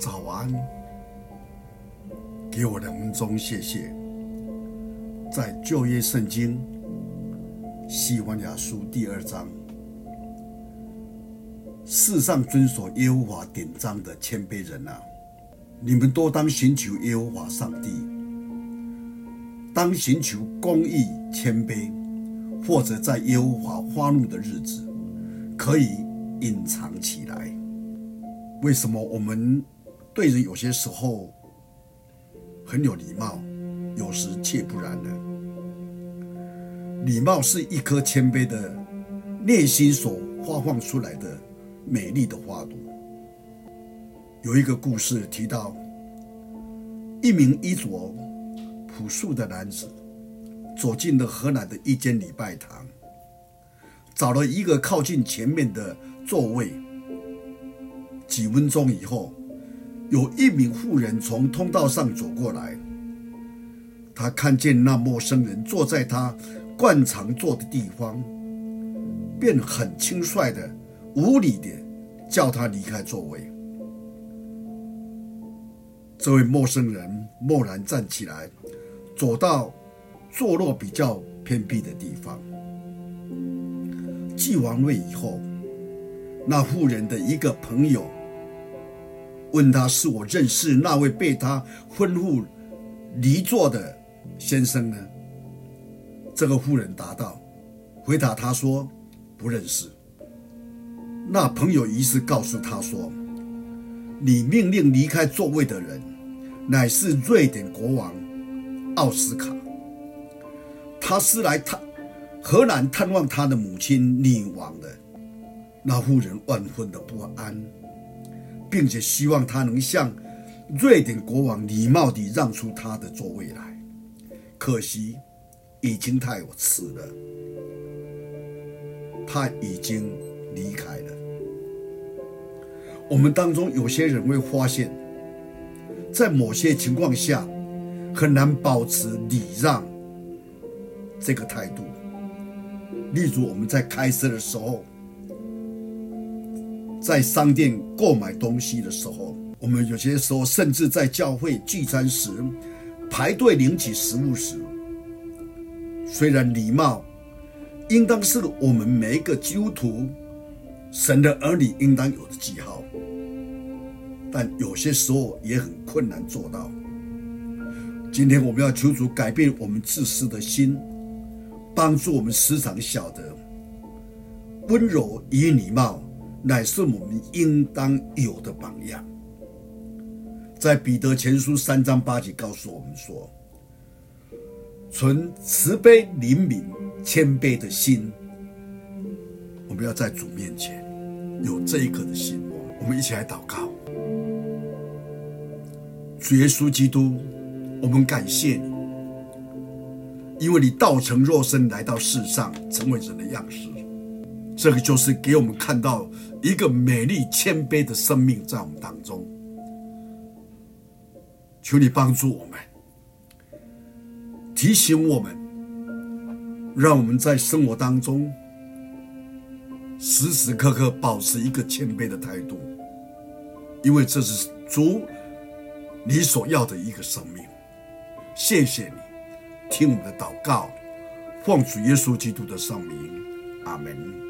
早安，给我两分钟，谢谢。在旧约圣经西班牙书第二章，世上遵守耶和华典章的谦卑人啊，你们多当寻求耶和华上帝，当寻求公义、谦卑，或者在耶和华发怒的日子，可以隐藏起来。为什么我们？对人有些时候很有礼貌，有时却不然呢。礼貌是一颗谦卑的内心所发放出来的美丽的花朵。有一个故事提到，一名衣着朴素的男子走进了河南的一间礼拜堂，找了一个靠近前面的座位。几分钟以后，有一名妇人从通道上走过来，他看见那陌生人坐在他惯常坐的地方，便很轻率的、无理的叫他离开座位。这位陌生人默然站起来，走到坐落比较偏僻的地方。继完位以后，那妇人的一个朋友。问他是我认识那位被他吩咐离座的先生呢？这个妇人答道：“回答他说不认识。”那朋友于是告诉他说：“你命令离开座位的人，乃是瑞典国王奥斯卡。他是来探荷兰探望他的母亲女王的。”那妇人万分的不安。并且希望他能向瑞典国王礼貌地让出他的座位来，可惜已经太迟了，他已经离开了。我们当中有些人会发现，在某些情况下很难保持礼让这个态度，例如我们在开车的时候。在商店购买东西的时候，我们有些时候甚至在教会聚餐时排队领取食物时，虽然礼貌应当是我们每一个基督徒、神的儿女应当有的记号，但有些时候也很困难做到。今天我们要求主改变我们自私的心，帮助我们时常晓得温柔与礼貌。乃是我们应当有的榜样。在彼得前书三章八节告诉我们说：“存慈悲、怜悯、谦卑的心。”我们要在主面前有这一颗的心。我们一起来祷告：主耶稣基督，我们感谢你，因为你道成肉身来到世上，成为人的样式。这个就是给我们看到一个美丽谦卑的生命在我们当中。求你帮助我们，提醒我们，让我们在生活当中时时刻刻保持一个谦卑的态度，因为这是主你所要的一个生命。谢谢你，听我们的祷告，奉主耶稣基督的圣名，阿门。